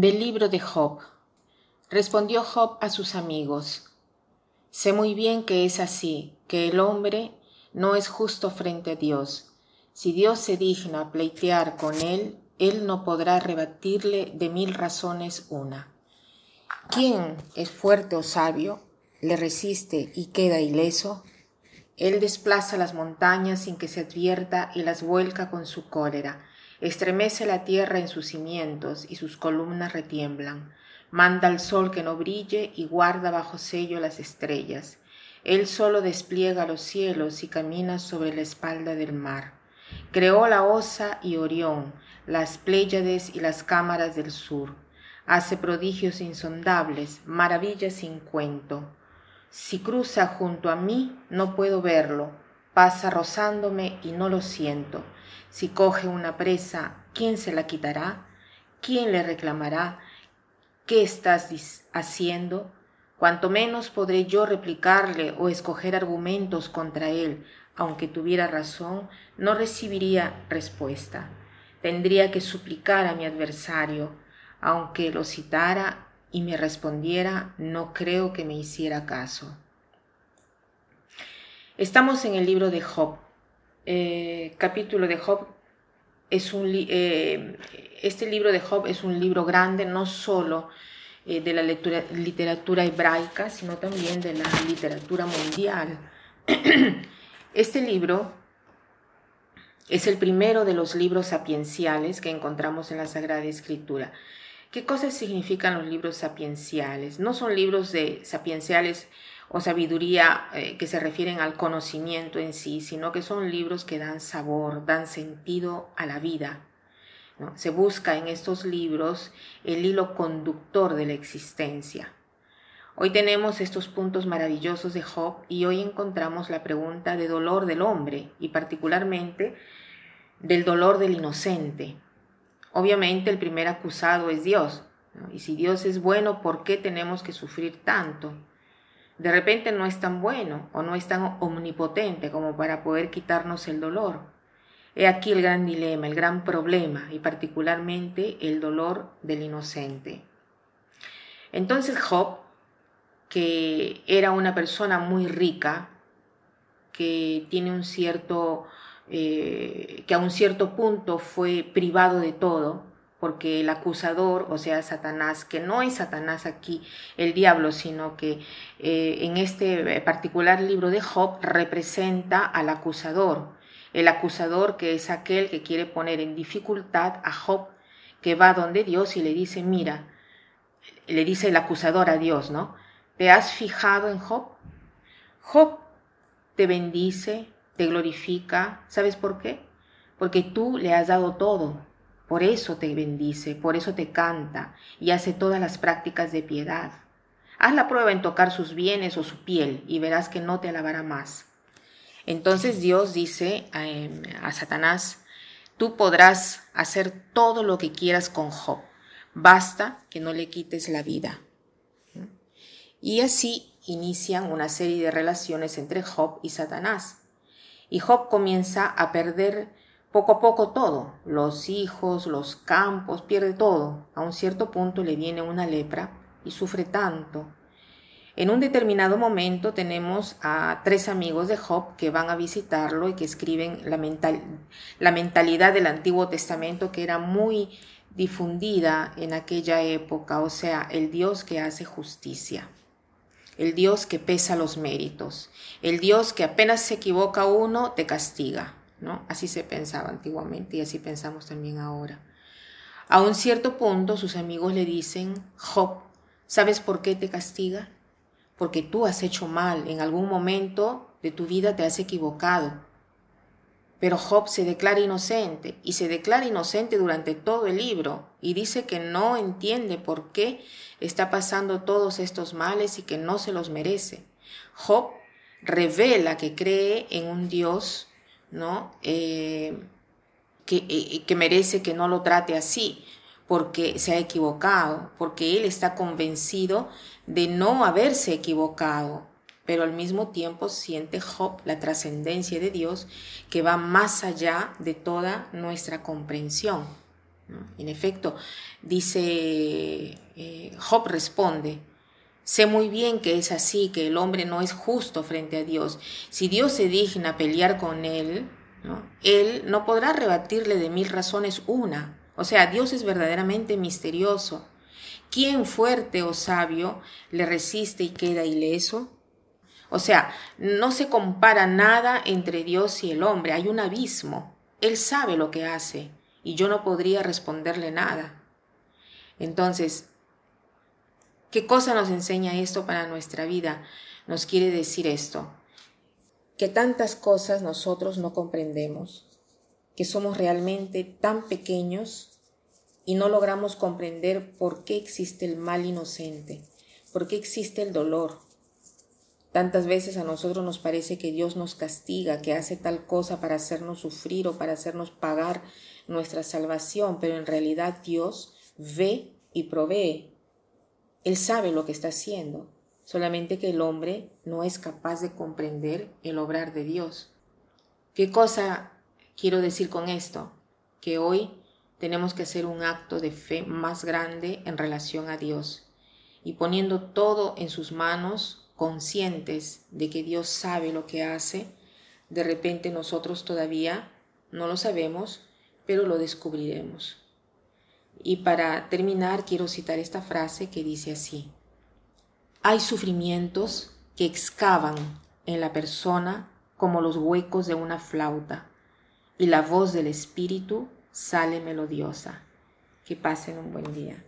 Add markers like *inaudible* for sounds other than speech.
Del libro de Job. Respondió Job a sus amigos. Sé muy bien que es así, que el hombre no es justo frente a Dios. Si Dios se digna pleitear con él, él no podrá rebatirle de mil razones una. ¿Quién es fuerte o sabio, le resiste y queda ileso? Él desplaza las montañas sin que se advierta y las vuelca con su cólera Estremece la tierra en sus cimientos y sus columnas retiemblan. Manda al sol que no brille y guarda bajo sello las estrellas. Él solo despliega los cielos y camina sobre la espalda del mar. Creó la Osa y Orión, las Pléyades y las cámaras del sur. Hace prodigios insondables, maravillas sin cuento. Si cruza junto a mí, no puedo verlo. Pasa rozándome y no lo siento. Si coge una presa, ¿quién se la quitará? ¿Quién le reclamará? ¿Qué estás haciendo? Cuanto menos podré yo replicarle o escoger argumentos contra él, aunque tuviera razón, no recibiría respuesta. Tendría que suplicar a mi adversario, aunque lo citara y me respondiera, no creo que me hiciera caso. Estamos en el libro de Job, eh, capítulo de Job es un eh, este libro de Job es un libro grande no solo eh, de la literatura hebraica sino también de la literatura mundial *clears throat* este libro es el primero de los libros sapienciales que encontramos en la Sagrada Escritura. ¿Qué cosas significan los libros sapienciales? No son libros de sapienciales o sabiduría eh, que se refieren al conocimiento en sí, sino que son libros que dan sabor, dan sentido a la vida. Se busca en estos libros el hilo conductor de la existencia. Hoy tenemos estos puntos maravillosos de Job y hoy encontramos la pregunta de dolor del hombre y particularmente del dolor del inocente. Obviamente el primer acusado es Dios. Y si Dios es bueno, ¿por qué tenemos que sufrir tanto? de repente no es tan bueno o no es tan omnipotente como para poder quitarnos el dolor. He aquí el gran dilema, el gran problema y particularmente el dolor del inocente. Entonces Job, que era una persona muy rica, que tiene un cierto, eh, que a un cierto punto fue privado de todo, porque el acusador, o sea, Satanás, que no es Satanás aquí el diablo, sino que eh, en este particular libro de Job representa al acusador, el acusador que es aquel que quiere poner en dificultad a Job, que va donde Dios y le dice, mira, le dice el acusador a Dios, ¿no? ¿Te has fijado en Job? Job te bendice, te glorifica, ¿sabes por qué? Porque tú le has dado todo, por eso te bendice, por eso te canta y hace todas las prácticas de piedad. Haz la prueba en tocar sus bienes o su piel y verás que no te alabará más. Entonces Dios dice a, em, a Satanás, tú podrás hacer todo lo que quieras con Job, basta que no le quites la vida. Y así inician una serie de relaciones entre Job y Satanás. Y Job comienza a perder poco a poco todo, los hijos, los campos, pierde todo. A un cierto punto le viene una lepra y sufre tanto. En un determinado momento tenemos a tres amigos de Job que van a visitarlo y que escriben la, la mentalidad del Antiguo Testamento que era muy difundida en aquella época, o sea, el Dios que hace justicia, el Dios que pesa los méritos, el Dios que apenas se equivoca uno te castiga, ¿no? Así se pensaba antiguamente y así pensamos también ahora. A un cierto punto sus amigos le dicen, Job, ¿sabes por qué te castiga? Porque tú has hecho mal, en algún momento de tu vida te has equivocado. Pero Job se declara inocente y se declara inocente durante todo el libro y dice que no entiende por qué está pasando todos estos males y que no se los merece. Job revela que cree en un Dios ¿no? Eh, eh, que merece que no lo trate así, porque se ha equivocado, porque él está convencido de no haberse equivocado, pero al mismo tiempo siente Job la trascendencia de Dios que va más allá de toda nuestra comprensión. En efecto, dice, eh, Job responde, sé muy bien que es así, que el hombre no es justo frente a Dios. Si Dios se digna pelear con él, él no podrá rebatirle de mil razones una. O sea, Dios es verdaderamente misterioso. ¿Quién fuerte o sabio le resiste y queda ileso? O sea, no se compara nada entre Dios y el hombre, hay un abismo. Él sabe lo que hace y yo no podría responderle nada. Entonces, ¿qué cosa nos enseña esto para nuestra vida? Nos quiere decir esto, que tantas cosas nosotros no comprendemos, que somos realmente tan pequeños y no logramos comprender por qué existe el mal inocente, por qué existe el dolor, Tantas veces a nosotros nos parece que Dios nos castiga, que hace tal cosa para hacernos sufrir o para hacernos pagar nuestra salvación, pero en realidad Dios ve y provee. Él sabe lo que está haciendo, solamente que el hombre no es capaz de comprender el obrar de Dios. ¿Qué cosa quiero decir con esto? Que hoy tenemos que hacer un acto de fe más grande en relación a Dios y poniendo todo en sus manos, conscientes de que Dios sabe lo que hace, de repente nosotros todavía no lo sabemos, pero lo descubriremos. Y para terminar quiero citar esta frase que dice así, hay sufrimientos que excavan en la persona como los huecos de una flauta, y la voz del Espíritu sale melodiosa. Que pasen un buen día.